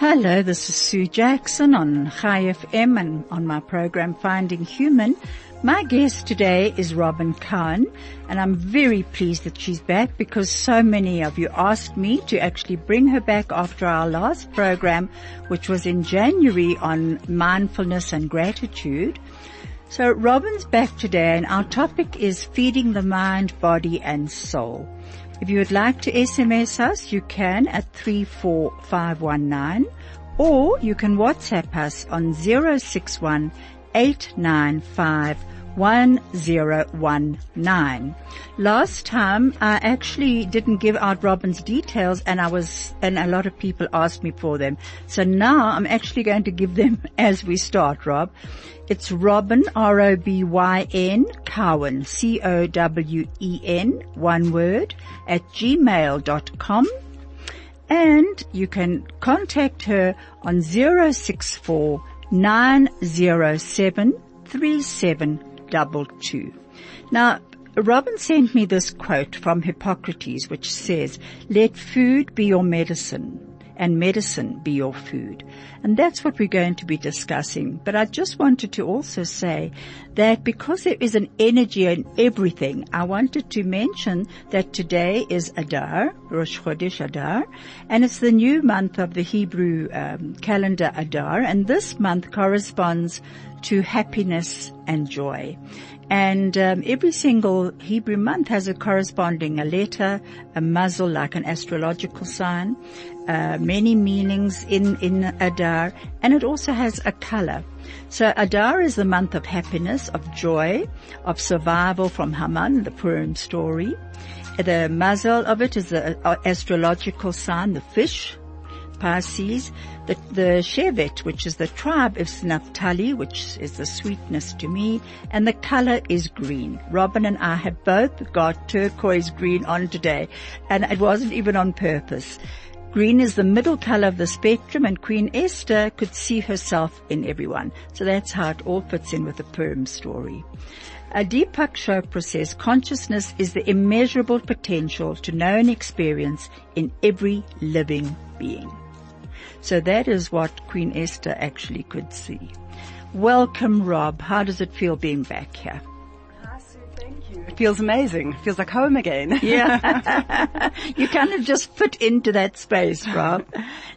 Hello, this is Sue Jackson on High FM and on my program Finding Human. My guest today is Robyn Cowen and I'm very pleased that she's back because so many of you asked me to actually bring her back after our last program which was in January on mindfulness and gratitude. So Robyn's back today and our topic is feeding the mind, body and soul. If you would like to SMS us, you can at 34519 or you can WhatsApp us on 061 895 1019. Last time I actually didn't give out Robyn's details and I was, and a lot of people asked me for them. So now I'm actually going to give them as we start, Rob. It's Robyn, R-O-B-Y-N, Cowen, C-O-W-E-N, one word, at gmail.com. And you can contact her on 064 907 3722. Now, Robyn sent me this quote from Hippocrates which says, let food be your medicine and medicine be your food. And that's what we're going to be discussing. But I just wanted to also say that because there is an energy in everything, I wanted to mention that today is Adar, Rosh Chodesh Adar, and it's the new month of the Hebrew um, calendar Adar, and this month corresponds to happiness and joy. And um, every single Hebrew month has a corresponding a letter, a mazel like an astrological sign, uh, many meanings in in Adar, and it also has a color. So Adar is the month of happiness, of joy, of survival from Haman, the Purim story. The mazel of it is the uh, astrological sign, the fish, Pisces, the, the Shevet, which is the tribe of Naphtali, which is the sweetness to me, and the color is green. Robin and I have both got turquoise green on today, and it wasn't even on purpose. Green is the middle color of the spectrum and Queen Esther could see herself in everyone. So that's how it all fits in with the Purim story. A Deepak Chopra says consciousness is the immeasurable potential to know and experience in every living being. So that is what Queen Esther actually could see. Welcome, Rob. How does it feel being back here? It feels amazing. It feels like home again. yeah. you kind of just fit into that space, Rob.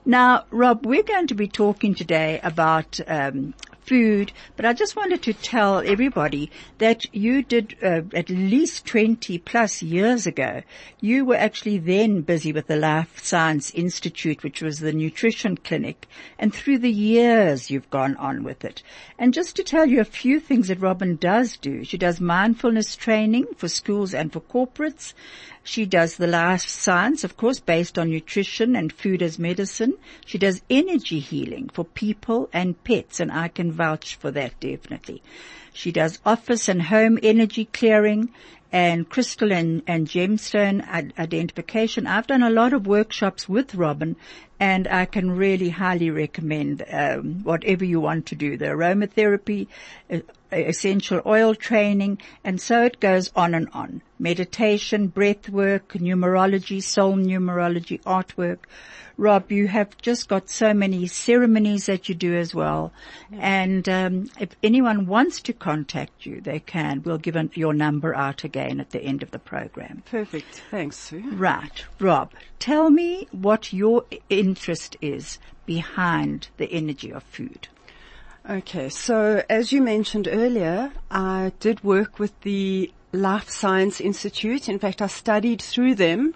Now, Rob, we're going to be talking today about um, food, but I just wanted to tell everybody that you did uh, at least 20 plus years ago, you were actually then busy with the Life Science Institute, which was the nutrition clinic, and through the years you've gone on with it. And just to tell you a few things that Robyn does do, she does mindfulness training for schools and for corporates. She does the life science, of course, based on nutrition and food as medicine. She does energy healing for people and pets, and I can vouch for that definitely. She does office and home energy clearing and crystal and, and gemstone identification. I've done a lot of workshops with Robyn and I can really highly recommend um, whatever you want to do. The aromatherapy, uh, essential oil training, and so it goes on and on. Meditation, breath work, numerology, soul numerology, artwork. Rob, you have just got so many ceremonies that you do as well. And um, if anyone wants to contact you, they can. We'll give an, your number out again at the end of the program. Perfect. Thanks, Sue. Right. Rob, tell me what your interest is behind the energy of food. Okay, so as you mentioned earlier, I did work with the Life Science Institute. In fact, I studied through them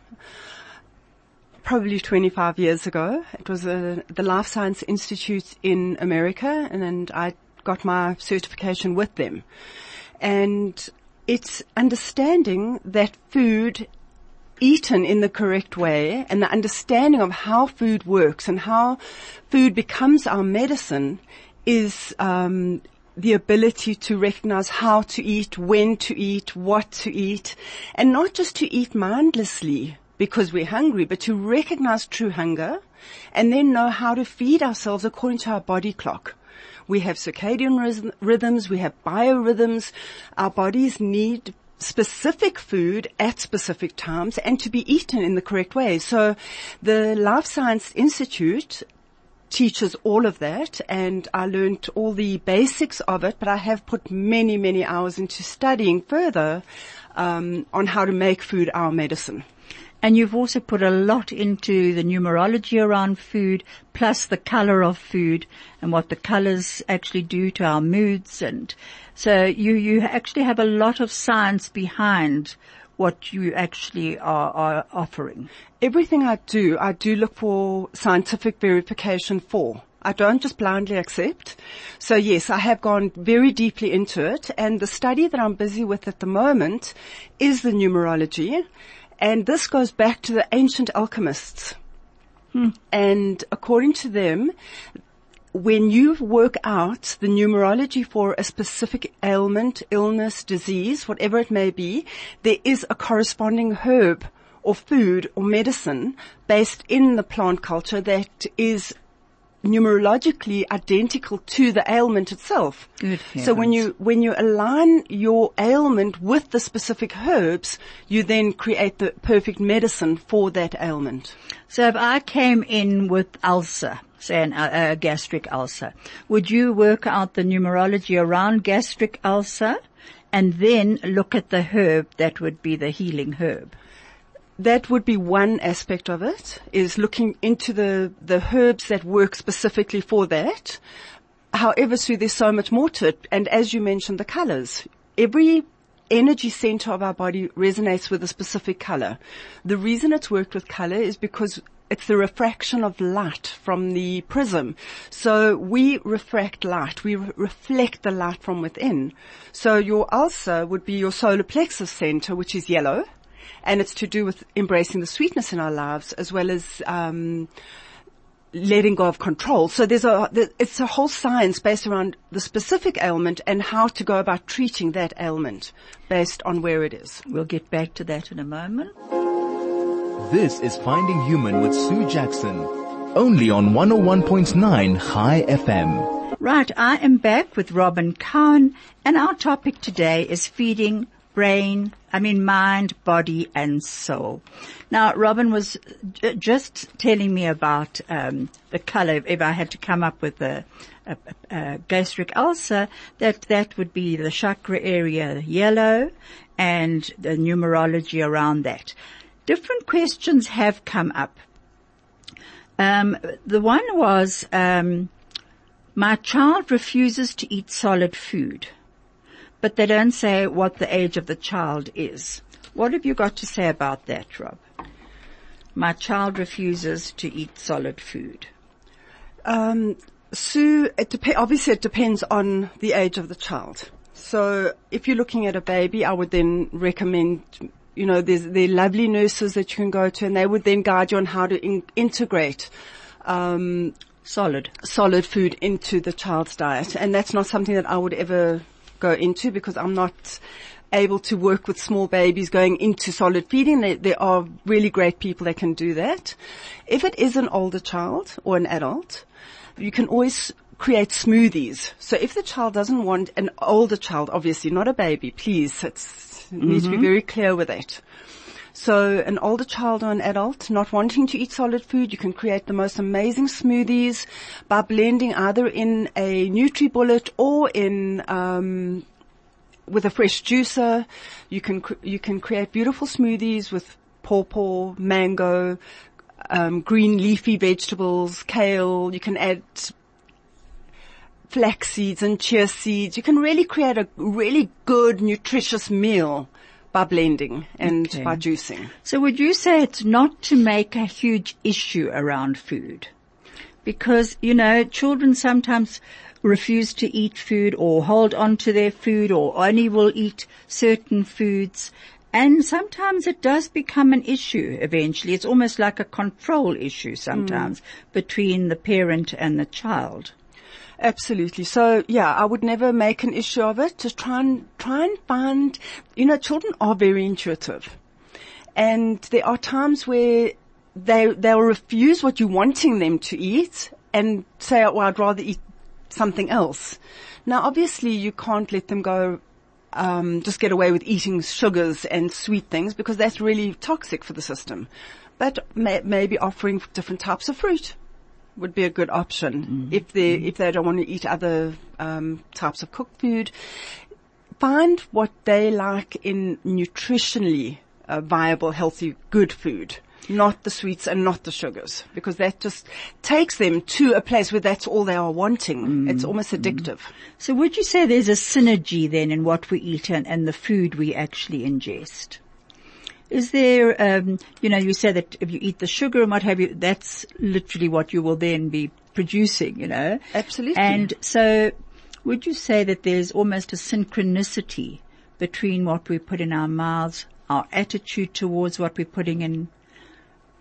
probably 25 years ago. It was a, the Life Science Institute in America and, and I got my certification with them. And it's understanding that food eaten in the correct way and the understanding of how food works and how food becomes our medicine is um, the ability to recognize how to eat, when to eat, what to eat, and not just to eat mindlessly because we're hungry, but to recognize true hunger and then know how to feed ourselves according to our body clock. We have circadian rhythms, we have biorhythms. Our bodies need specific food at specific times and to be eaten in the correct way. So the Life Science Institute teaches all of that and I learned all the basics of it, but I have put many, many hours into studying further um, on how to make food our medicine. And you've also put a lot into the numerology around food, plus the color of food and what the colors actually do to our moods. And so you, you actually have a lot of science behind what you actually are, are offering. Everything I do, I do look for scientific verification for. I don't just blindly accept. So yes, I have gone very deeply into it and the study that I'm busy with at the moment is the numerology and this goes back to the ancient alchemists. Hmm. And according to them, when you work out the numerology for a specific ailment, illness, disease, whatever it may be, there is a corresponding herb or food or medicine based in the plant culture that is numerologically identical to the ailment itself. Good so when you, when you align your ailment with the specific herbs, you then create the perfect medicine for that ailment. So if I came in with ulcer, say an, a, a gastric ulcer, would you work out the numerology around gastric ulcer and then look at the herb that would be the healing herb? That would be one aspect of it, is looking into the, the herbs that work specifically for that. However, Sue, there's so much more to it. And as you mentioned, the colors. Every energy center of our body resonates with a specific color. The reason it's worked with color is because it's the refraction of light from the prism. So we refract light. We re- reflect the light from within. So your ulcer would be your solar plexus center, which is yellow and it's to do with embracing the sweetness in our lives as well as um, letting go of control. So there's a it's a whole science based around the specific ailment and how to go about treating that ailment based on where it is. We'll get back to that in a moment. This is Finding Human with Sue Jackson, only on 101.9 High FM. Right, I am back with Robyn Cowen and our topic today is feeding brain, I mean mind, body and soul. Now Robyn was just telling me about um, the color. If I had to come up with a, a, a, gastric ulcer, that that would be the chakra area yellow and the numerology around that. Different questions have come up. Um, the one was, um, my child refuses to eat solid food but they don't say what the age of the child is. What have you got to say about that, Rob? My child refuses to eat solid food. Um, Sue, it dep- obviously it depends on the age of the child. So if you're looking at a baby, I would then recommend, you know, there's, there are lovely nurses that you can go to and they would then guide you on how to in- integrate, um, solid, solid food into the child's diet. And that's not something that I would ever go into because I'm not able to work with small babies going into solid feeding. There, there, are really great people that can do that. If it is an older child or an adult, you can always create smoothies. So if the child doesn't want an older child, obviously not a baby, please, it's, mm-hmm. need to be very clear with that. So an older child or an adult not wanting to eat solid food, you can create the most amazing smoothies by blending either in a NutriBullet or in um, with a fresh juicer. You can you can create beautiful smoothies with pawpaw, mango, um, green leafy vegetables, kale. You can add flax seeds and chia seeds. You can really create a really good, nutritious meal by blending and okay. by juicing. So would you say it's not to make a huge issue around food? Because, you know, children sometimes refuse to eat food or hold on to their food or only will eat certain foods. And sometimes it does become an issue eventually. It's almost like a control issue sometimes mm. between the parent and the child. Absolutely. So yeah, I would never make an issue of it. Just try and try and find. You know, children are very intuitive, and there are times where they they'll refuse what you're wanting them to eat and say, "Well, I'd rather eat something else." Now, obviously, you can't let them go. Um, just get away with eating sugars and sweet things because that's really toxic for the system. But may, maybe offering different types of fruit would be a good option if they if they don't want to eat other um, types of cooked food. Find what they like in nutritionally uh, viable, healthy, good food. Not the sweets and not the sugars, because that just takes them to a place where that's all they are wanting. It's almost addictive. So would you say there's a synergy then in what we eat and, and the food we actually ingest? Is there, um, you know, you say that if you eat the sugar and what have you, that's literally what you will then be producing, you know? Absolutely. And so would you say that there's almost a synchronicity between what we put in our mouths, our attitude towards what we're putting in?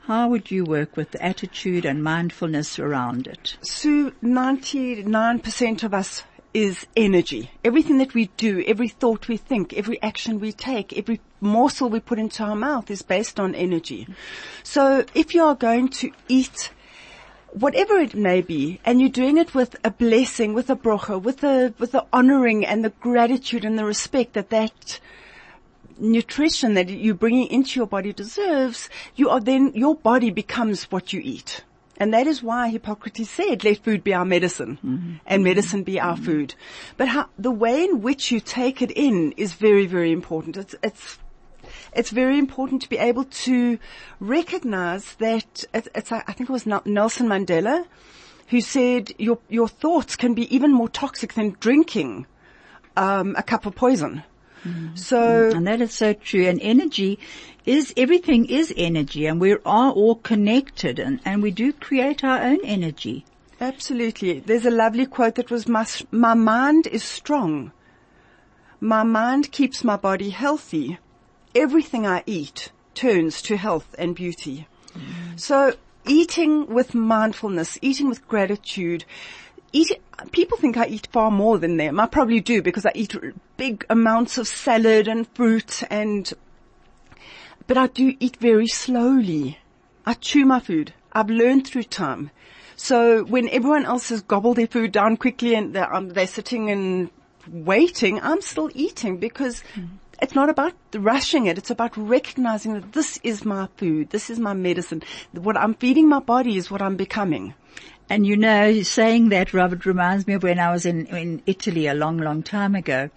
How would you work with the attitude and mindfulness around it? Sue, 99% of us is energy. Everything that we do, every thought we think, every action we take, every morsel we put into our mouth is based on energy. So if you are going to eat whatever it may be, and you're doing it with a blessing, with a brocha, with the, with the honoring and the gratitude and the respect that that nutrition that you're bringing into your body deserves, you are then, your body becomes what you eat. And that is why Hippocrates said, let food be our medicine mm-hmm. and mm-hmm. medicine be our mm-hmm. food. But how, the way in which you take it in is very, very important. It's, it's, it's very important to be able to recognize that it's, it's I think it was Nelson Mandela who said your, your thoughts can be even more toxic than drinking, um, a cup of poison. So And that is so true. And energy is, everything is energy and we are all connected and, and we do create our own energy. Absolutely. There's a lovely quote that was, my, my mind is strong. My mind keeps my body healthy. Everything I eat turns to health and beauty. So eating with mindfulness, eating with gratitude, people think I eat far more than them. I probably do because I eat big amounts of salad and fruit and, but I do eat very slowly. I chew my food. I've learned through time. So when everyone else has gobbled their food down quickly and they're, um, they're sitting and waiting, I'm still eating because it's not about rushing it. It's about recognizing that this is my food. This is my medicine. What I'm feeding my body is what I'm becoming. And you know, saying that, Robert, reminds me of when I was in, in Italy a long, long time ago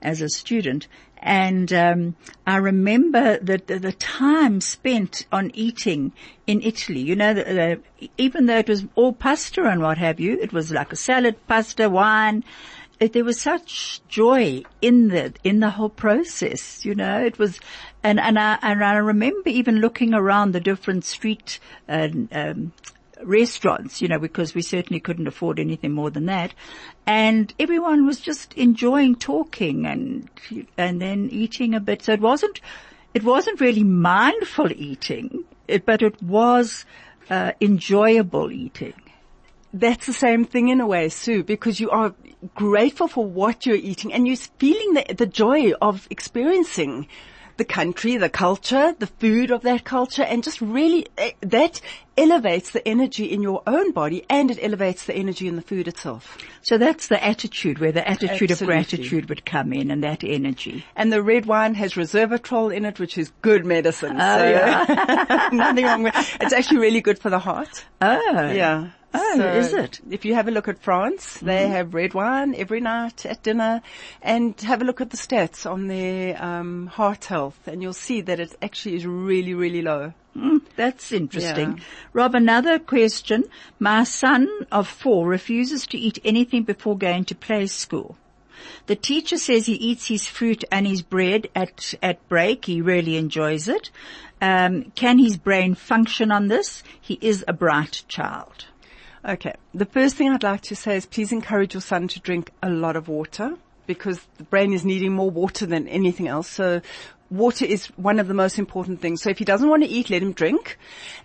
as a student. And um, I remember that the, the time spent on eating in Italy, you know, the, the, even though it was all pasta and what have you, it was like a salad, pasta, wine. There was such joy in the in the whole process, you know. It was, and and I and I remember even looking around the different street uh, um, restaurants, you know, because we certainly couldn't afford anything more than that. And everyone was just enjoying talking and, and then eating a bit. So it wasn't, it wasn't really mindful eating, but it was, uh, enjoyable eating. That's the same thing in a way, Sue, because you are grateful for what you're eating and you're feeling the, the joy of experiencing the country, the culture, the food of that culture, and just really eh, that elevates the energy in your own body and it elevates the energy in the food itself. So that's the attitude where the attitude Absolutely. of gratitude would come in and that energy. And the red wine has resveratrol in it, which is good medicine. Oh, so nothing wrong with it. It's actually really good for the heart. Oh. Yeah. Oh, So is it? If you have a look at France, they have red wine every night at dinner, and have a look at the stats on their um, heart health, and you'll see that it actually is really, really low. Mm, that's interesting. Yeah. Rob, another question. My son of four refuses to eat anything before going to play school. The teacher says he eats his fruit and his bread at, at break. He really enjoys it. Um, can his brain function on this? He is a bright child. Okay. The first thing I'd like to say is please encourage your son to drink a lot of water because the brain is needing more water than anything else. So water is one of the most important things. So if he doesn't want to eat, let him drink.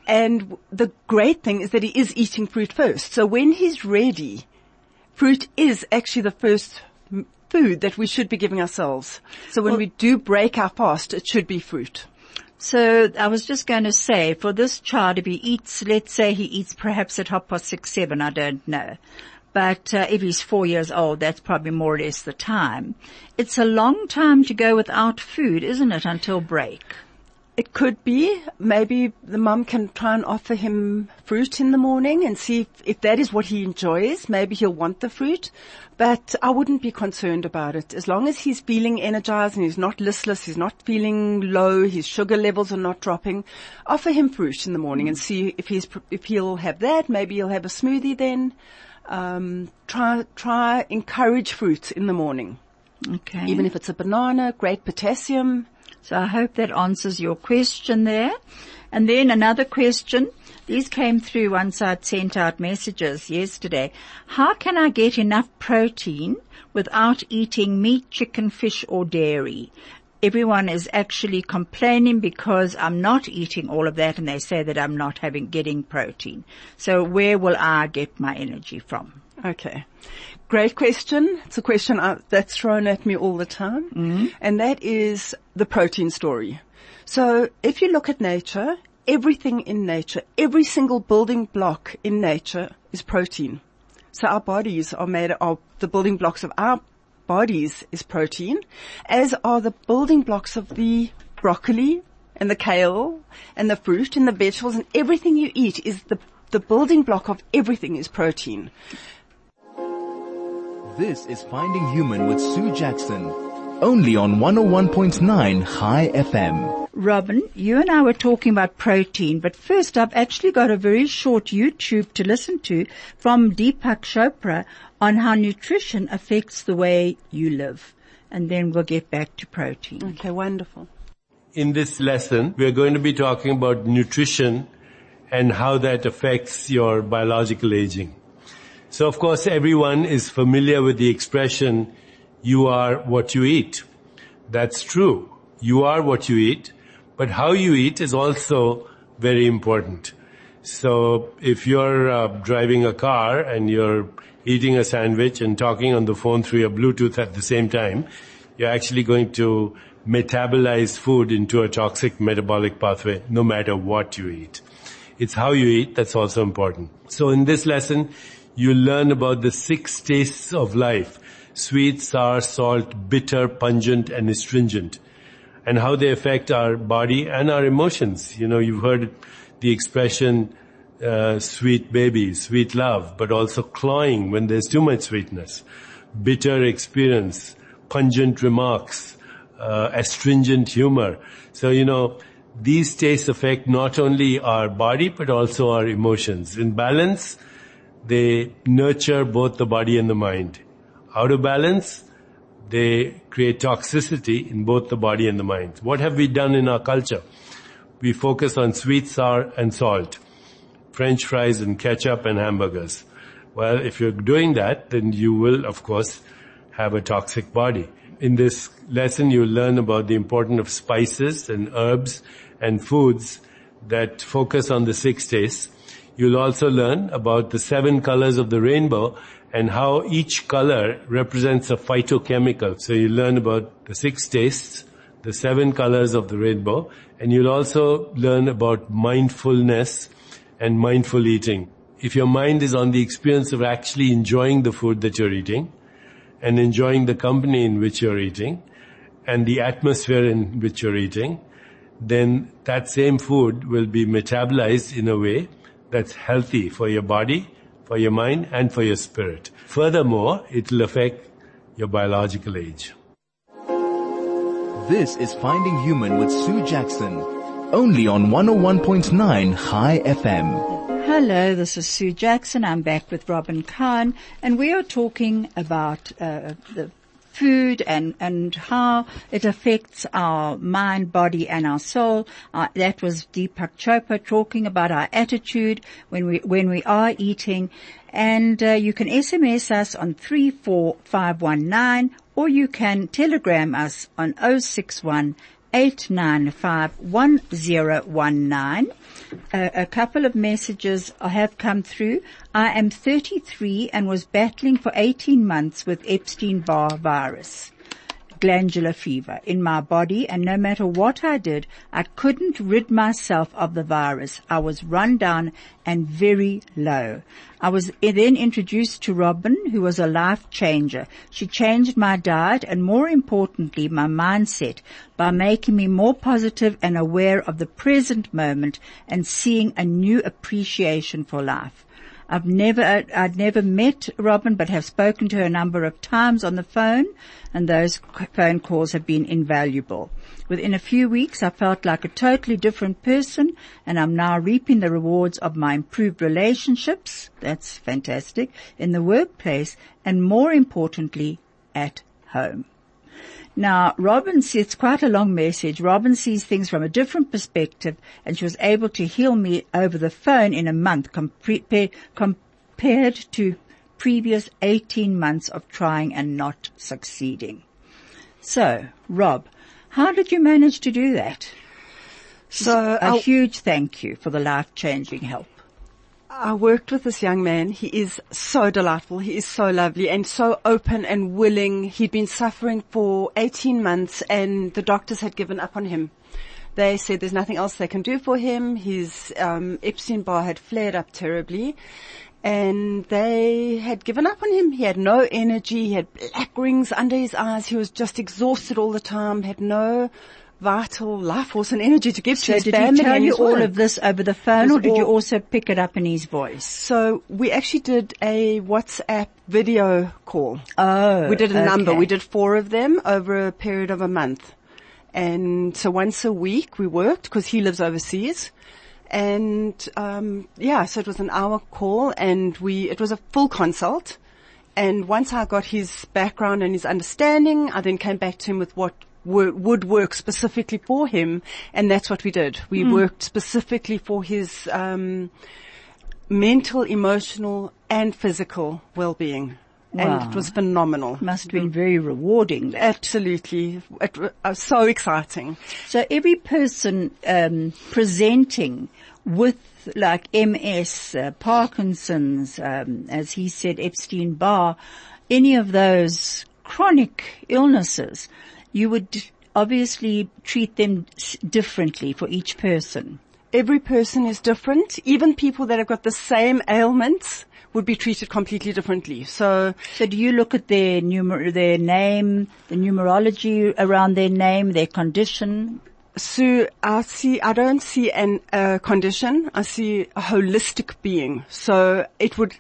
And the great thing is that he is eating fruit first. So when he's ready, fruit is actually the first food that we should be giving ourselves. So when well, we do break our fast, it should be fruit. So I was just going to say, for this child, if he eats, let's say he eats perhaps at half past six, seven, I don't know. But uh, if he's four years old, that's probably more or less the time. It's a long time to go without food, isn't it, until break? It could be. Maybe the mum can try and offer him fruit in the morning and see if, if, that is what he enjoys. Maybe he'll want the fruit. But I wouldn't be concerned about it. As long as he's feeling energized and he's not listless, he's not feeling low, his sugar levels are not dropping, offer him fruit in the morning and see if he's, if he'll have that. Maybe he'll have a smoothie then. Um, try, try encourage fruit in the morning. Okay. Even if it's a banana, great potassium. So I hope that answers your question there. And then another question. These came through once I'd sent out messages yesterday. How can I get enough protein without eating meat, chicken, fish or dairy? Everyone is actually complaining because I'm not eating all of that and they say that I'm not having, getting protein. So where will I get my energy from? Okay. Great question. It's a question that's thrown at me all the time. Mm-hmm. And that is the protein story. So if you look at nature, everything in nature, every single building block in nature is protein. So our bodies are made of, the building blocks of our bodies is protein, as are the building blocks of the broccoli and the kale and the fruit and the vegetables and everything you eat is the, the building block of everything is protein. This is Finding Human with Sue Jackson. Only on 101.9 High FM. Robyn, you and I were talking about protein, but first I've actually got a very short YouTube to listen to from Deepak Chopra on how nutrition affects the way you live. And then we'll get back to protein. Okay, wonderful. In this lesson, we are going to be talking about nutrition and how that affects your biological aging. So of course everyone is familiar with the expression, you are what you eat. That's true. You are what you eat, but how you eat is also very important. So if you're uh, driving a car and you're eating a sandwich and talking on the phone through your Bluetooth at the same time, you're actually going to metabolize food into a toxic metabolic pathway no matter what you eat. It's how you eat that's also important. So in this lesson, you learn about the six tastes of life, sweet, sour, salt, bitter, pungent, and astringent, and how they affect our body and our emotions. You know, you've heard the expression, uh, sweet baby, sweet love, but also cloying when there's too much sweetness, bitter experience, pungent remarks, uh, astringent humor. So, you know, these tastes affect not only our body, but also our emotions. In balance, they nurture both the body and the mind. Out of balance, they create toxicity in both the body and the mind. What have we done in our culture? We focus on sweet, sour, and salt. French fries and ketchup and hamburgers. Well, if you're doing that, then you will, of course, have a toxic body. In this lesson, you'll learn about the importance of spices and herbs and foods that focus on the six tastes You'll also learn about the seven colors of the rainbow and how each color represents a phytochemical. So you learn about the six tastes, the seven colors of the rainbow, and you'll also learn about mindfulness and mindful eating. If your mind is on the experience of actually enjoying the food that you're eating and enjoying the company in which you're eating and the atmosphere in which you're eating, then that same food will be metabolized in a way that's healthy for your body, for your mind, and for your spirit. Furthermore, it will affect your biological age. This is Finding Human with Sue Jackson, only on 101.9 High FM. Hello, this is Sue Jackson. I'm back with Robyn Cowen, and we are talking about uh, the food and, and how it affects our mind, body and our soul. Uh, that was Deepak Chopra talking about our attitude when we, when we are eating. And uh, you can SMS us on 34519 or you can telegram us on 061 8951019. A, a couple of messages have come through. I am 33 and was battling for 18 months with Epstein-Barr virus glandular fever in my body and no matter what I did, I couldn't rid myself of the virus. I was run down and very low. I was then introduced to Robyn, who was a life changer. She changed my diet and more importantly, my mindset by making me more positive and aware of the present moment and seeing a new appreciation for life. I've never, I'd never met Robyn, but have spoken to her a number of times on the phone, and those phone calls have been invaluable. Within a few weeks, I felt like a totally different person, and I'm now reaping the rewards of my improved relationships. That's fantastic in the workplace, and more importantly, at home. Now, Robyn sees, it's quite a long message. Robyn sees things from a different perspective and she was able to heal me over the phone in a month compared, compared to previous 18 months of trying and not succeeding. So, Rob, how did you manage to do that? So a I'll- huge thank you for the life-changing help. I worked with this young man. He is so delightful. He is so lovely and so open and willing. He'd been suffering for 18 months and the doctors had given up on him. They said there's nothing else they can do for him. His um, Epstein-Barr had flared up terribly and they had given up on him. He had no energy. He had black rings under his eyes. He was just exhausted all the time, had no vital life force and energy to give to So his did family he tell you all of this over the phone or did you also pick it up in his voice? So we actually did a WhatsApp video call. Oh, we did a number. We did four of them over a period of a month. And so once a week we worked because he lives overseas. And, um, yeah, so it was an hour call and we, it was a full consult. And once I got his background and his understanding, I then came back to him with what would work specifically for him. And that's what we did. We Hmm. worked specifically for his, um, mental, emotional and physical well-being. Wow. And it was phenomenal. Must have been very rewarding. that. Absolutely. It was so exciting. So every person um, presenting with like MS, uh, Parkinson's, um, as he said, Epstein Barr, any of those chronic illnesses, you would obviously treat them differently for each person. Every person is different. Even people that have got the same ailments would be treated completely differently. So So do you look at their numer- their name, the numerology around their name, their condition? So I see, I don't see an uh, condition. I see a holistic being. So it would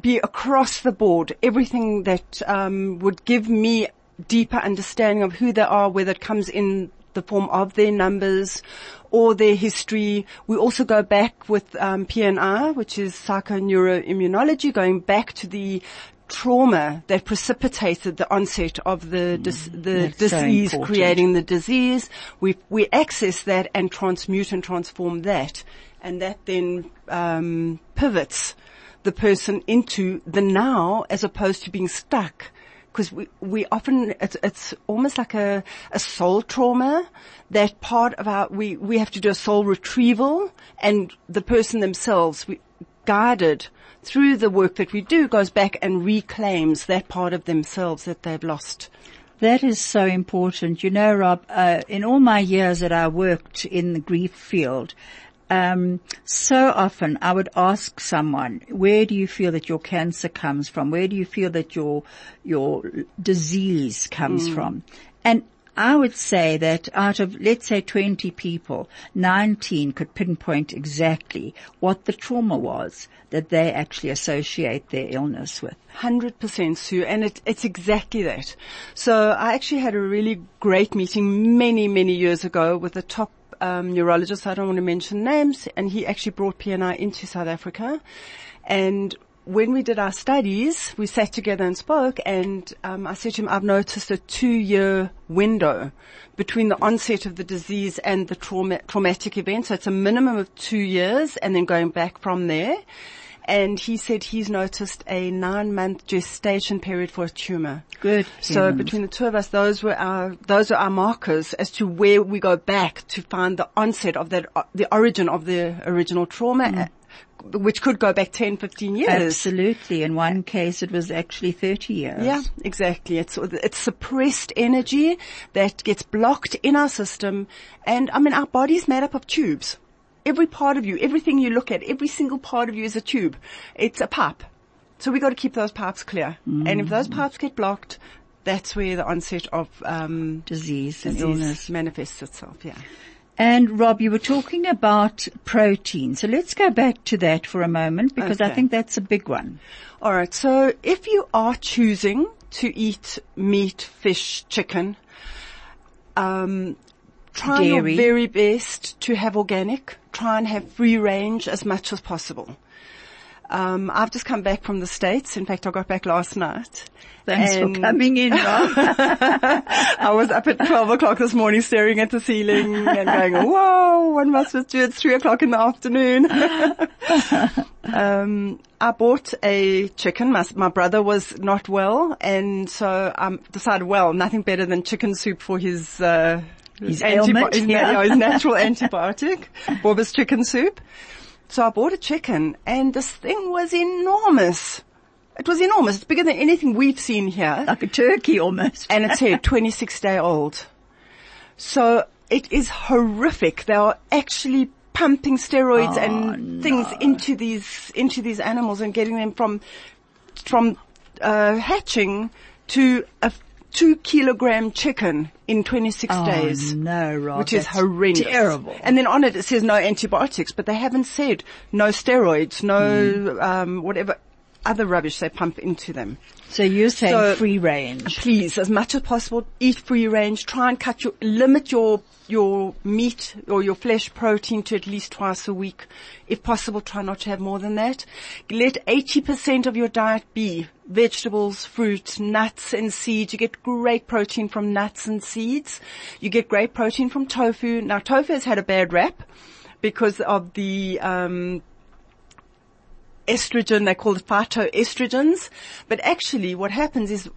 be across the board, everything that um, would give me deeper understanding of who they are, whether it comes in the form of their numbers or their history. We also go back with um, PNI, which is psychoneuroimmunology, going back to the trauma that precipitated the onset of the dis- the That's disease important. creating the disease. We we access that and transmute and transform that, and that then um, pivots the person into the now as opposed to being stuck. Because we, we often, it's, it's almost like a, a soul trauma that part of our, we, we have to do a soul retrieval and the person themselves, we, guided through the work that we do goes back and reclaims that part of themselves that they've lost. That is so important. You know, Rob, uh, in all my years that I worked in the grief field, um, so often I would ask someone, where do you feel that your cancer comes from? Where do you feel that your, your disease comes from? And I would say that out of, let's say 20 people, 19 could pinpoint exactly what the trauma was that they actually associate their illness with. Hundred percent, Sue, and it, it's exactly that. So I actually had a really great meeting many, many years ago with a top um, neurologist. I don't want to mention names, and he actually brought PNI into South Africa. And when we did our studies, we sat together and spoke, and um, I said to him, "I've noticed a two-year window between the onset of the disease and the trauma, traumatic event. So it's a minimum of two years, and then going back from there." And he said he's noticed a nine month gestation period for a tumor. Good. So heavens. between the two of us, those were our, those are our markers as to where we go back to find the onset of that, uh, the origin of the original trauma, uh, which could go back 10, 15 years. Absolutely. In one case, it was actually 30 years. Yeah, exactly. It's it's suppressed energy that gets blocked in our system, and I mean our body's made up of tubes. Every part of you, everything you look at, every single part of you is a tube. It's a pipe. So we got to keep those pipes clear. And if those pipes get blocked, that's where the onset of um, Disease and disease illness. manifests itself. Yeah. And Rob, you were talking about protein. So let's go back to that for a moment because I think that's a big one. All right. So if you are choosing to eat meat, fish, chicken, um, try Dairy. your very best to have organic. Try and have free range as much as possible. Um, I've just come back from the States. In fact, I got back last night. Thanks And for coming in, I was up at 12 o'clock this morning staring at the ceiling and going, whoa, one must do it 3 o'clock in the afternoon. um, I bought a chicken. My, my brother was not well and so I um, decided, well, nothing better than chicken soup for his, uh, His antibi- his, yeah. yeah, his natural antibiotic, Boba's chicken soup. So I bought a chicken and this thing was enormous. It was enormous. It's bigger than anything we've seen here like a turkey almost. and it said 26 day old. So it is horrific. They are actually pumping steroids Oh, and things into these into these animals and getting them from from uh, hatching to a two kilogram chicken in 26 Oh, days. no, Rob. Which is horrendous. Terrible. And then on it it says no antibiotics, but they haven't said no steroids, no Hmm. um, whatever other rubbish they pump into them so you're saying So- free range. please, as much as possible, eat free range. Try and cut your, limit your, your meat or your flesh protein to at least twice a week. If possible, try not to have more than that. Let 80% of your diet be vegetables, fruit, nuts and seeds. You get great protein from nuts and seeds. You get great protein from tofu. Now tofu has had a bad rap because of the, um, estrogen, they call it phytoestrogens. But actually what happens is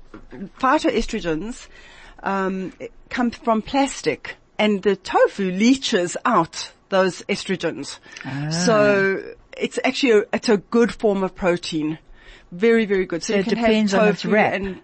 phytoestrogens um, come from plastic and the tofu leaches out those estrogens. So it's actually a, it's a good form of protein. Very, very good. So, So it depends on its wrap. and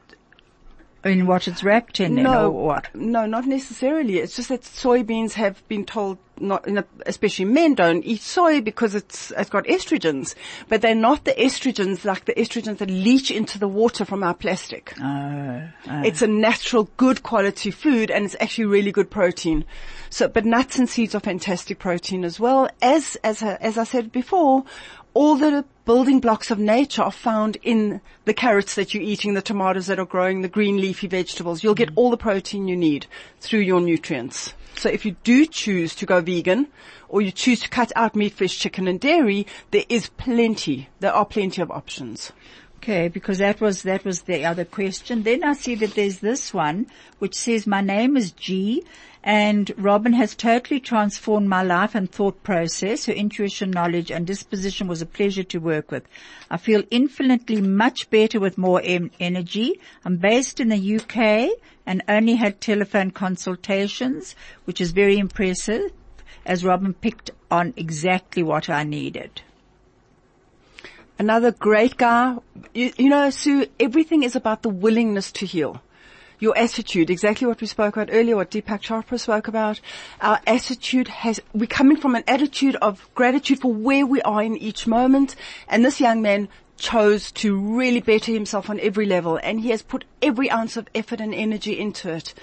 In what it's wrapped in no, or what? No, not necessarily. It's just that soybeans have been told not, especially men don't eat soy because it's, it's got estrogens, but they're not the estrogens like the estrogens that leach into the water from our plastic. Oh, oh. It's a natural, good quality food and it's actually really good protein. So, but nuts and seeds are fantastic protein as well. As, as, as I said before, all the building blocks of nature are found in the carrots that you're eating, the tomatoes that are growing, the green leafy vegetables. You'll get mm. all the protein you need through your nutrients. So if you do choose to go vegan or you choose to cut out meat, fish, chicken and dairy, there is plenty. There are plenty of options. Okay, because that was, that was the other question. Then I see that there's this one, which says, my name is G, and Robyn has totally transformed my life and thought process. Her intuition, knowledge, and disposition was a pleasure to work with. I feel infinitely much better with more em- energy. I'm based in the UK and only had telephone consultations, which is very impressive, as Robyn picked on exactly what I needed. Another great guy. You, you know, Sue, everything is about the willingness to heal. Your attitude, exactly what we spoke about earlier, what Deepak Chopra spoke about. Our attitude has, we're coming from an attitude of gratitude for where we are in each moment. And this young man chose to really better himself on every level and he has put every ounce of effort and energy into it.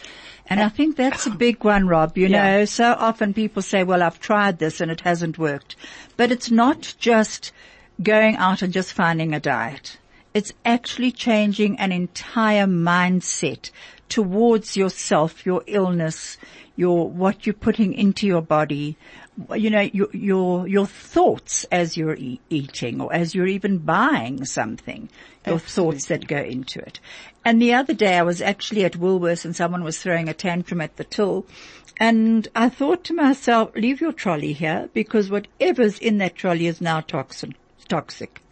And I think that's a big one, Rob. You Yeah. know, so often people say, well, I've tried this and it hasn't worked. But it's not just going out and just finding a diet. It's actually changing an entire mindset towards yourself, your illness, your, what you're putting into your body, you know, your, your, your thoughts as you're e- eating or as you're even buying something, your thoughts that go into it. And the other day I was actually at Woolworths and someone was throwing a tantrum at the till and I thought to myself, leave your trolley here because whatever's in that trolley is now toxin, toxic.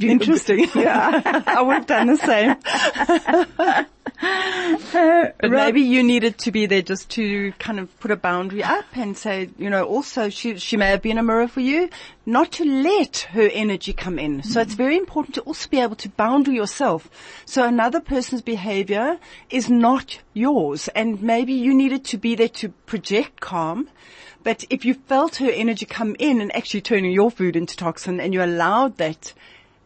Interesting. yeah, I would have done the same. but maybe you needed to be there just to kind of put a boundary up and say, you know, also she, she may have been a mirror for you, not to let her energy come in. So it's very important to also be able to boundary yourself. So another person's behavior is not yours and maybe you needed to be there to project calm. But if you felt her energy come in and actually turning your food into toxin and you allowed that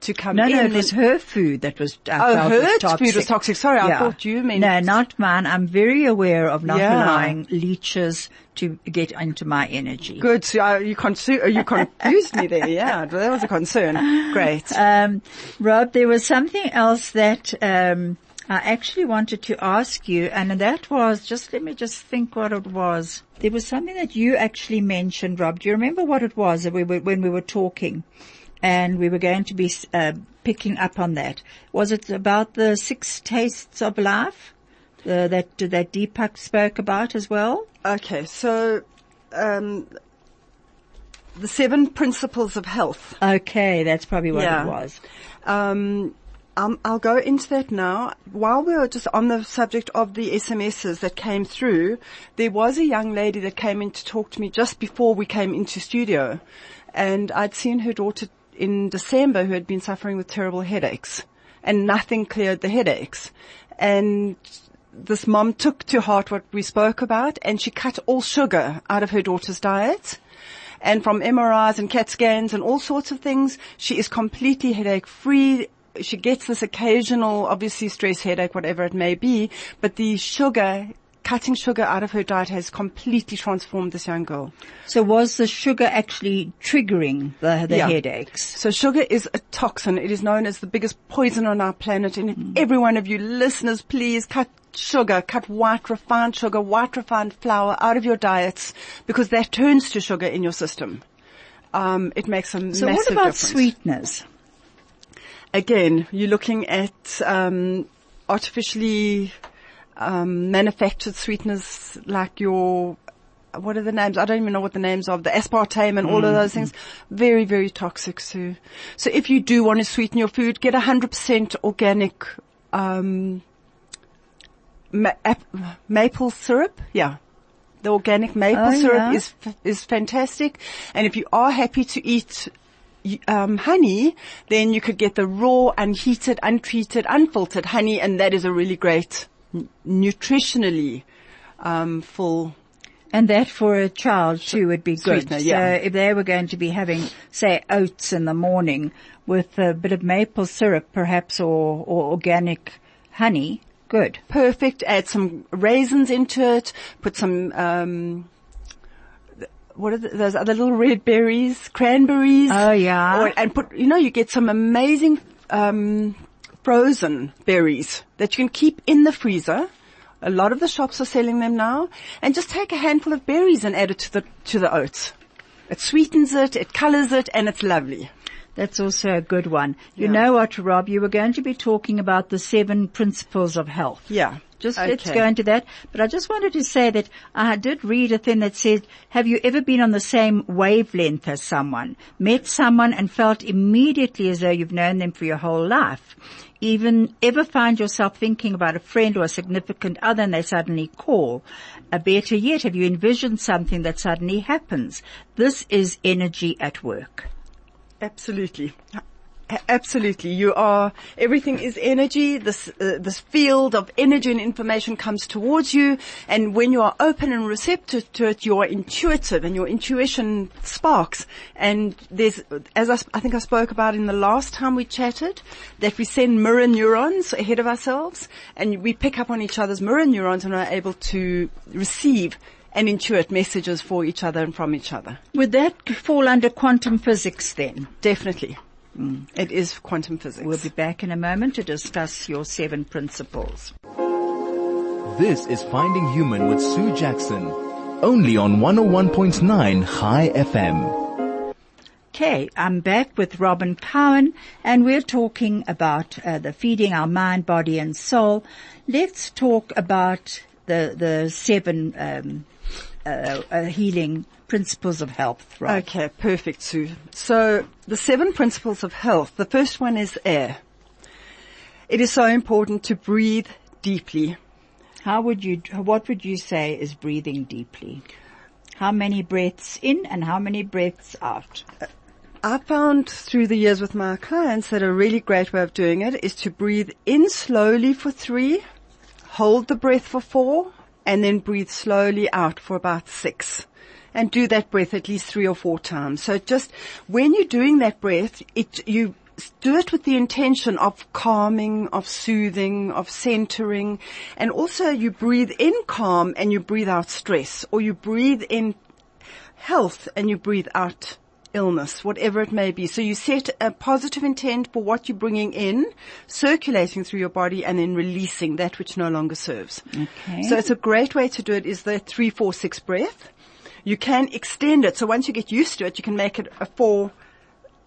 to come no, in. No, it was her food that was. I oh, her was toxic. food was toxic. Sorry, yeah. I thought you meant. No, not mine. I'm very aware of not Yeah. allowing leeches to get into my energy. Good. So, uh, you, consu- you confused me there. Yeah, that was a concern. Great. Um, Rob, there was something else that um, I actually wanted to ask you, and that was just let me just think what it was. There was something that you actually mentioned, Rob. Do you remember what it was that we were, when we were talking? And we were going to be uh, picking up on that. Was it about the six tastes of life uh, that that Deepak spoke about as well? Okay, so um, the seven principles of health. Okay, that's probably what Yeah. it was. Um, um, I'll go into that now. While we were just on the subject of the SMSs that came through, there was a young lady that came in to talk to me just before we came into studio, and I'd seen her daughter in December who had been suffering with terrible headaches, and nothing cleared the headaches, and this mom took to heart what we spoke about, and she cut all sugar out of her daughter's diet. And from MRIs and CAT scans and all sorts of things, she is completely headache free. She gets this occasional, obviously stress headache, whatever it may be, but the sugar, cutting sugar out of her diet has completely transformed this young girl. So was the sugar actually triggering the, the Yeah. headaches? So sugar is a toxin. It is known as the biggest poison on our planet. And every one of you listeners, please cut sugar, cut white refined sugar, white refined flour out of your diets because that turns to sugar in your system. Um, it makes a So massive what about difference. sweeteners? Again, you're looking at um, artificially um, manufactured sweeteners like your what are the names? I don't even know what the names of the aspartame and all of those things. Very, very toxic, Sue. So if you do want to sweeten your food, get 100% organic um, ma- ap- maple syrup. Yeah. The organic maple Oh, syrup yeah. is f- is fantastic. And if you are happy to eat um, honey, then you could get the raw, unheated, untreated, unfiltered honey, and that is a really great n- nutritionally um, full. And that for a child too would be good. Sweetener, yeah. So if they were going to be having, say, oats in the morning with a bit of maple syrup perhaps or, or organic honey, good. Perfect. Add some raisins into it. Put some. Um, what are the, those other little red berries? Cranberries. Oh, yeah. Or, and put. You know, you get some amazing um, frozen berries that you can keep in the freezer. A lot of the shops are selling them now. And just take a handful of berries and add it to the to the oats. It sweetens it, it colors it, and it's lovely. That's also a good one. You Yeah. know what, Rob? You were going to be talking about the seven principles of health. Yeah. Just let's go into that. But I just wanted to say that I did read a thing that said, have you ever been on the same wavelength as someone? Met someone and felt immediately as though you've known them for your whole life? Even ever find yourself thinking about a friend or a significant other and they suddenly call? A better yet, have you envisioned something that suddenly happens? This is energy at work. Absolutely. Absolutely. You are, everything is energy. This, uh, this field of energy and information comes towards you. And when you are open and receptive to it, you are intuitive and your intuition sparks. And there's, as I, I think I spoke about in the last time we chatted, that we send mirror neurons ahead of ourselves and we pick up on each other's mirror neurons and are able to receive and intuit messages for each other and from each other. Would that fall under quantum physics then? Definitely. It is quantum physics. We'll be back in a moment to discuss your seven principles. This is Finding Human with Sue Jackson. Only on 101.9 High FM. Okay, I'm back with Robyn Cowen and we're talking about uh, the feeding our mind, body and soul. Let's talk about the, the seven um, uh, uh, healing principles of health, right? Okay, perfect, Sue. So the seven principles of health. The first one is air. It is so important to breathe deeply. How would you, what would you say is breathing deeply? How many breaths in and how many breaths out? Uh, I found through the years with my clients that a really great way of doing it is to breathe in slowly for three, hold the breath for four, and then breathe slowly out for about six. And do that breath at least three or four times. So just when you're doing that breath, it, you do it with the intention of calming, of soothing, of centering, and also you breathe in calm and you breathe out stress, or you breathe in health and you breathe out illness, whatever it may be. So you set a positive intent for what you're bringing in, circulating through your body, and then releasing that which no longer serves. Okay. So it's a great way to do it is the three, four, six breath. You can extend it. So once you get used to it, you can make it a four,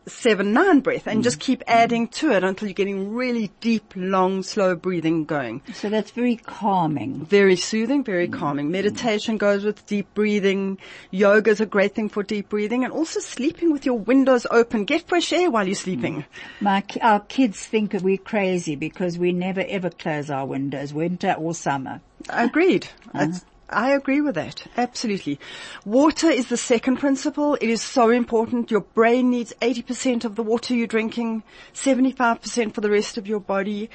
seven, nine breath and mm. just keep adding to it until you're getting really deep, long, slow breathing going. So that's very calming. Very soothing, very mm. calming. Meditation goes with deep breathing. Yoga is a great thing for deep breathing and also sleeping with your windows open. Get fresh air while you're sleeping. Mm. My, our kids think that we're crazy because we never ever close our windows, winter or summer. Agreed. Uh-huh. That's- I agree with that. Absolutely. Water is the second principle. It is so important. Your brain needs 80% of the water you're drinking, 75% for the rest of your body.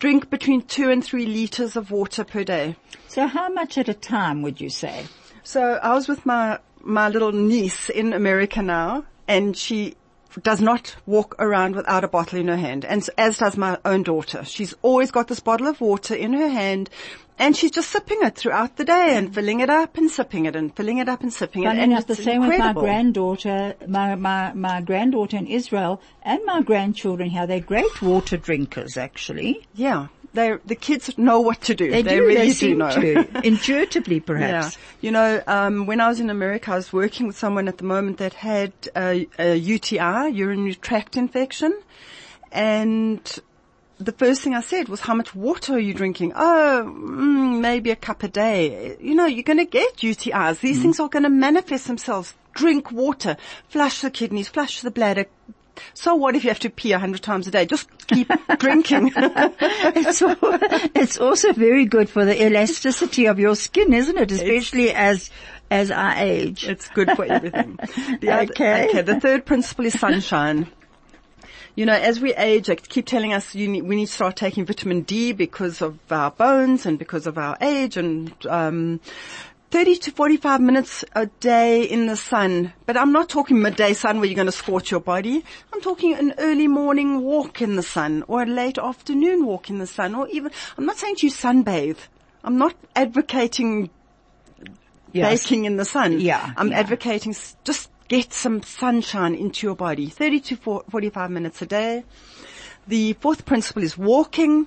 Drink between two and three liters of water per day. So how much at a time would you say? So I was with my, my little niece in America now and she does not walk around without a bottle in her hand and as does my own daughter. She's always got this bottle of water in her hand and she's just sipping it throughout the day and filling it up and sipping it and filling it up and sipping it. Funny And enough, the it's same with my granddaughter, my, my, my granddaughter in Israel and my grandchildren here. They're great water drinkers actually. Yeah. They, the kids know what to do. They, They, do, really they do know. to. Intuitively Yeah. You know, um, when I was in America, I was working with someone at the moment that had a, a UTI, urinary tract infection, and the first thing I said was, how much water are you drinking? Oh, mm, maybe a cup a day. You know, you're going to get UTIs. These things are going to manifest themselves. Drink water, flush the kidneys, flush the bladder. So what if you have to pee a hundred times a day? Just keep drinking. It's, it's also very good for the elasticity of your skin, isn't it? Especially as, as I age. It's good for everything. The other- Okay. okay. The third principle is sunshine. You know, as we age, they keep telling us you need, we need to start taking vitamin D because of our bones and because of our age and, um, 30 to 45 minutes a day in the sun. But I'm not talking midday sun where you're going to scorch your body. I'm talking an early morning walk in the sun or a late afternoon walk in the sun or even, I'm not saying to you sunbathe. I'm not advocating Yes. baking in the sun. Yeah, I'm yeah. advocating just get some sunshine into your body. 30 to 45 minutes a day. The fourth principle is walking.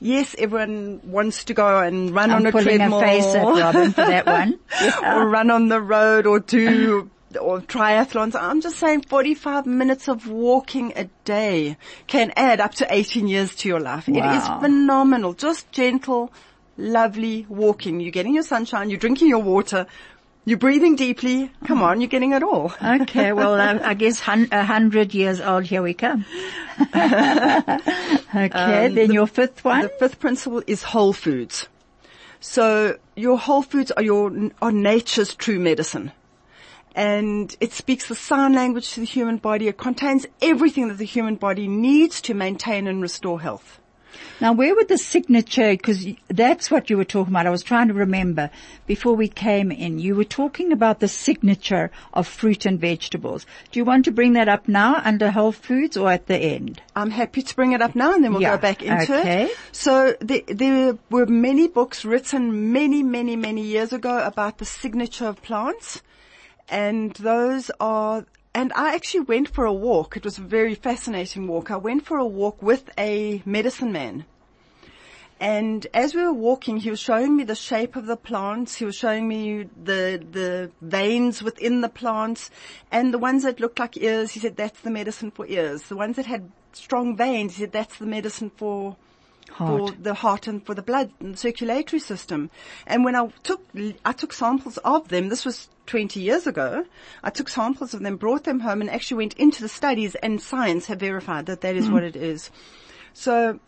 Yes, everyone wants to go and run I'm on a pulling treadmill. a face at Robyn for that one. or run on the road or do or triathlons. I'm just saying 45 minutes of walking a day can add up to 18 years to your life. It Wow. is phenomenal. Just gentle, lovely walking. You're getting your sunshine, you're drinking your water, you're breathing deeply. Come on, you're getting it all. Okay, well, uh, I guess hun- a hundred years old, here we come. okay, then your fifth one? The fifth principle is whole foods. So your whole foods are your, are nature's true medicine. And it speaks the sign language to the human body. It contains everything that the human body needs to maintain and restore health. Now, where would the signature, because that's what you were talking about. I was trying to remember before we came in. You were talking about the signature of fruit and vegetables. Do you want to bring that up now under Whole Foods or at the end? I'm happy to bring it up now and then we'll Yeah, go back into okay. it. So there, there were many books written many, many, many years ago about the signature of plants. And those are, and I actually went for a walk. It was a very fascinating walk. I went for a walk with a medicine man. And as we were walking, he was showing me the shape of the plants. He was showing me the, the veins within the plants and the ones that looked like ears. He said, that's the medicine for ears. The ones that had strong veins, he said, that's the medicine for, Heart. for the heart and for the blood and circulatory system. And when I took, I took samples of them, this was 20 years ago. I took samples of them, brought them home and actually went into the studies and science have verified that that is what it is. So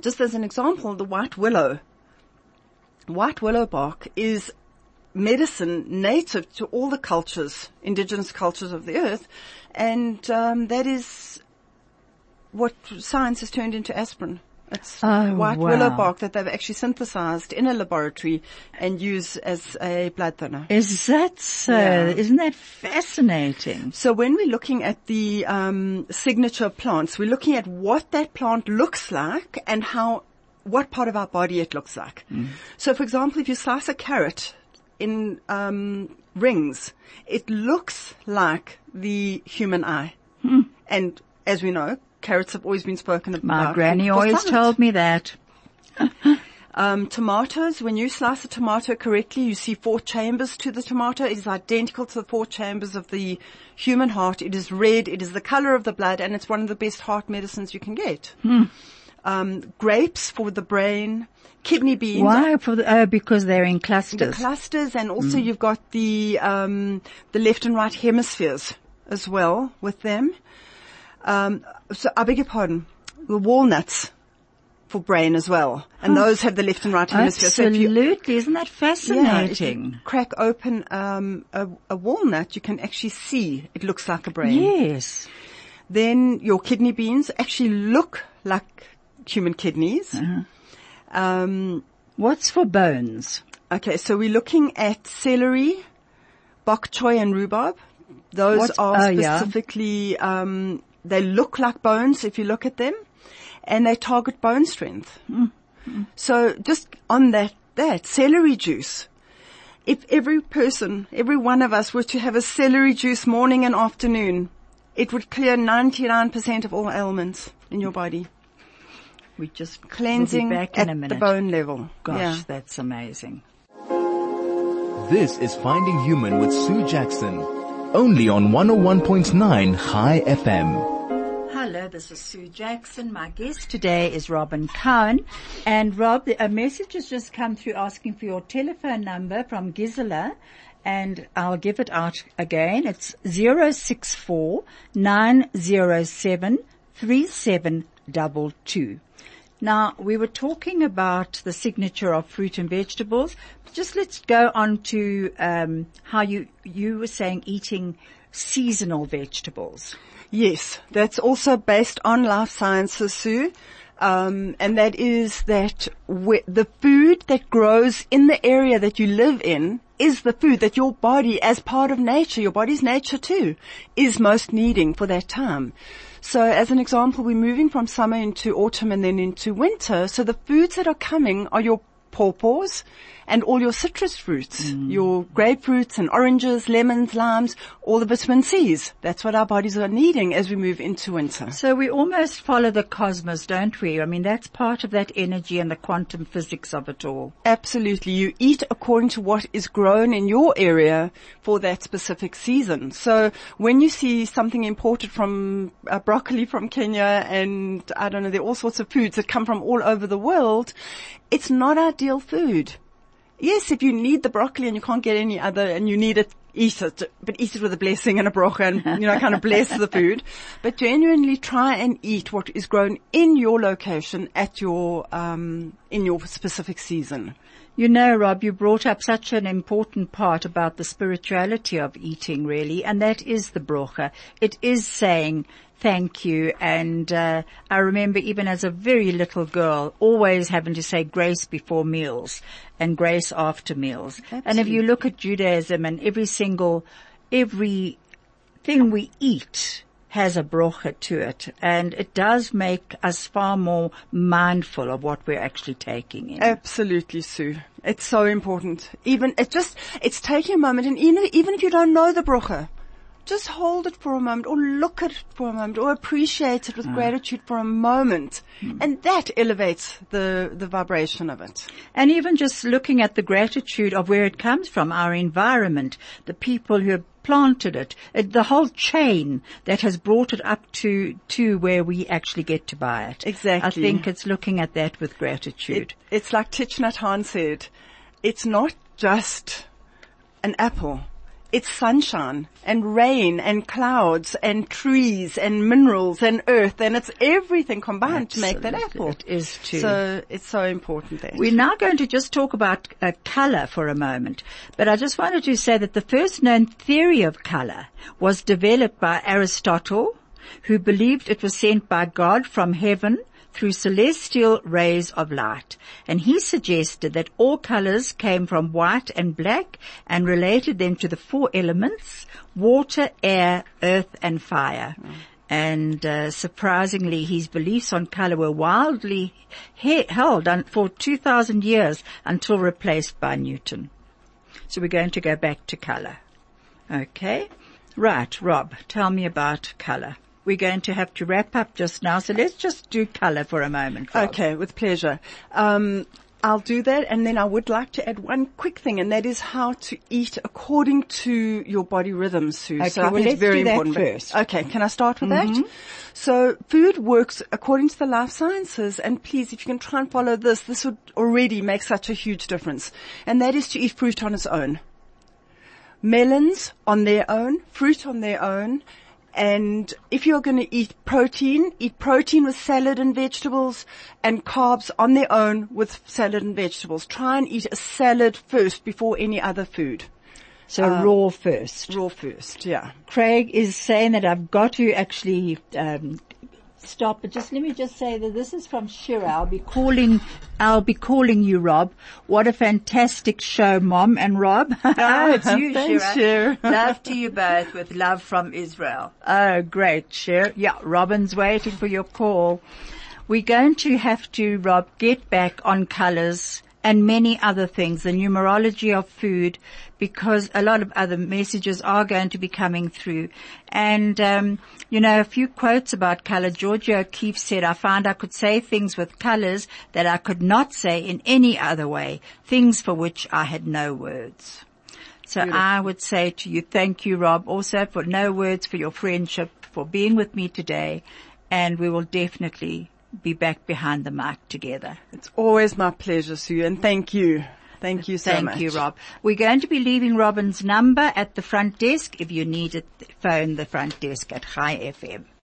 just as an example, the white willow. White willow bark is medicine native to all the cultures, indigenous cultures of the earth, and um, that is what science has turned into aspirin. It's Oh, white willow bark that they've actually synthesized in a laboratory and use as a blood thinner. Is that so? Yeah. Isn't that fascinating? So when we're looking at the um, signature plants, we're looking at what that plant looks like and how, what part of our body it looks like. So, for example, if you slice a carrot in um, rings, it looks like the human eye. And as we know, carrots have always been spoken about. My granny always science. told me that. Um, tomatoes, when you slice a tomato correctly, you see four chambers to the tomato. It is identical to the four chambers of the human heart. It is red. It is the color of the blood, and it's one of the best heart medicines you can get. Um, grapes for the brain, kidney beans. Why? For the, oh, because they're in clusters. The clusters. clusters, and also you've got the um, the left and right hemispheres as well with them. Um, so I beg your pardon. The walnuts for brain as well, and those have the left and right hemisphere. So you Absolutely. Isn't that Yeah, if you fascinating? crack open um, a, a walnut, you can actually see it looks like a brain. Yes. Then your kidney beans actually look like human kidneys. Uh-huh. Um, What's for bones? okay, so we're looking at celery, bok choy, and rhubarb. Those What's- are oh, yeah. specifically um, they look like bones if you look at them, and they target bone strength. Mm. So just on that, that celery juice. If every person, every one of us were to have a celery juice morning and afternoon, it would clear 99% of all ailments in your body. We just Cleansing we'll back at in a minute. the bone level. Gosh, Yeah. that's amazing. This is Finding Human with Sue Jackson. Only on 101.9 High FM. Hello, this is Sue Jackson. My guest today is Robyn Cowen. And Rob, a message has just come through asking for your telephone number from Gisela. And I'll give it out again. It's 064 907 3722. Now, we were talking about the signature of fruit and vegetables. Just let's go on to um, how you you were saying eating seasonal vegetables. Yes, that's also based on life sciences, Sue. Um, and that is that the food that grows in the area that you live in is the food that your body, as part of nature, your body's nature too, is most needing for that time. So as an example, we're moving from summer into autumn and then into winter. So the foods that are coming are your pawpaws and all your citrus fruits, your grapefruits and oranges, lemons, limes, all the vitamin C's. That's what our bodies are needing as we move into winter. So we almost follow the cosmos, don't we? I mean, that's part of that energy and the quantum physics of it all. Absolutely. You eat according to what is grown in your area for that specific season. So when you see something imported from uh, broccoli from Kenya and I don't know, there are all sorts of foods that come from all over the world, it's not ideal food. Yes, if you need the broccoli and you can't get any other and you need it, eat it, but eat it with a blessing and a bracha and, you know, kind of bless the food. But genuinely try and eat what is grown in your location at your, um, in your specific season. You know, Rob, you brought up such an important part about the spirituality of eating, really, and that is the brocha. It is saying thank you, and uh, I remember even as a very little girl, always having to say grace before meals and grace after meals. And if you look at Judaism and every single, every thing we eat has a brocha to it, and it does make us far more mindful of what we're actually taking in. Absolutely, Sue. It's so important. Even, it just, it's taking a moment and even, even if you don't know the bracha, just hold it for a moment or look at it for a moment or appreciate it with mm. gratitude for a moment. Mm. And that elevates the, the vibration of it. And even just looking at the gratitude of where it comes from, our environment, the people who have planted it, it the whole chain that has brought it up to, to where we actually get to buy it. Exactly. I think it's looking at that with gratitude. It, it's like Thich Nhat Hanh said, it's not just an apple. It's sunshine and rain and clouds and trees and minerals and earth and it's everything combined to make that apple. It is too. So it's so important there. We're now going to just talk about uh, color for a moment, but I just wanted to say that the first known theory of color was developed by Aristotle, who believed it was sent by God from heaven through celestial rays of light. And he suggested that all colors came from white and black and related them to the four elements, water, air, earth and fire. And uh, surprisingly, his beliefs on color were wildly he- held for 2,000 years until replaced by Newton. So we're going to go back to color. Okay. Right, Rob, tell me about color. We're going to have to wrap up just now, so let's just do color for a moment. Rob. Okay, with pleasure. Um, I'll do that, and then I would like to add one quick thing, and that is how to eat according to your body rhythms, Sue. Okay, so I well, think it's very important. first. Mm-hmm. Okay, can I start with that? So food works according to the life sciences, and please, if you can try and follow this, this would already make such a huge difference. And that is to eat fruit on its own. Melons on their own, fruit on their own, and if you're going to eat protein, eat protein with salad and vegetables and carbs on their own with salad and vegetables. Try and eat a salad first before any other food. So raw first. Raw first, yeah. Craig is saying that I've got to actually um, stop, but just let me just say that this is from Shira. I'll be calling, I'll be calling you, Rob. What a fantastic show, Mom and Rob. Ah, oh, it's you, Thanks, Shira. Shira. love to you both with love from Israel. Oh, great, Shira. Yeah, Robyn's waiting for your call. We're going to have to, Rob, get back on colors and many other things, the numerology of food, because a lot of other messages are going to be coming through. And, um, you know, a few quotes about color. Georgia O'Keeffe said, I found I could say things with colors that I could not say in any other way, things for which I had no words. So I would say to you, thank you, Rob, also for no words for your friendship, for being with me today, and we will definitely be back behind the mic together. It's always my pleasure, Sue, and thank you. Thank you so Thank much. Thank you, Rob. We're going to be leaving Robyn's number at the front desk. If you need it, phone the front desk at High FM.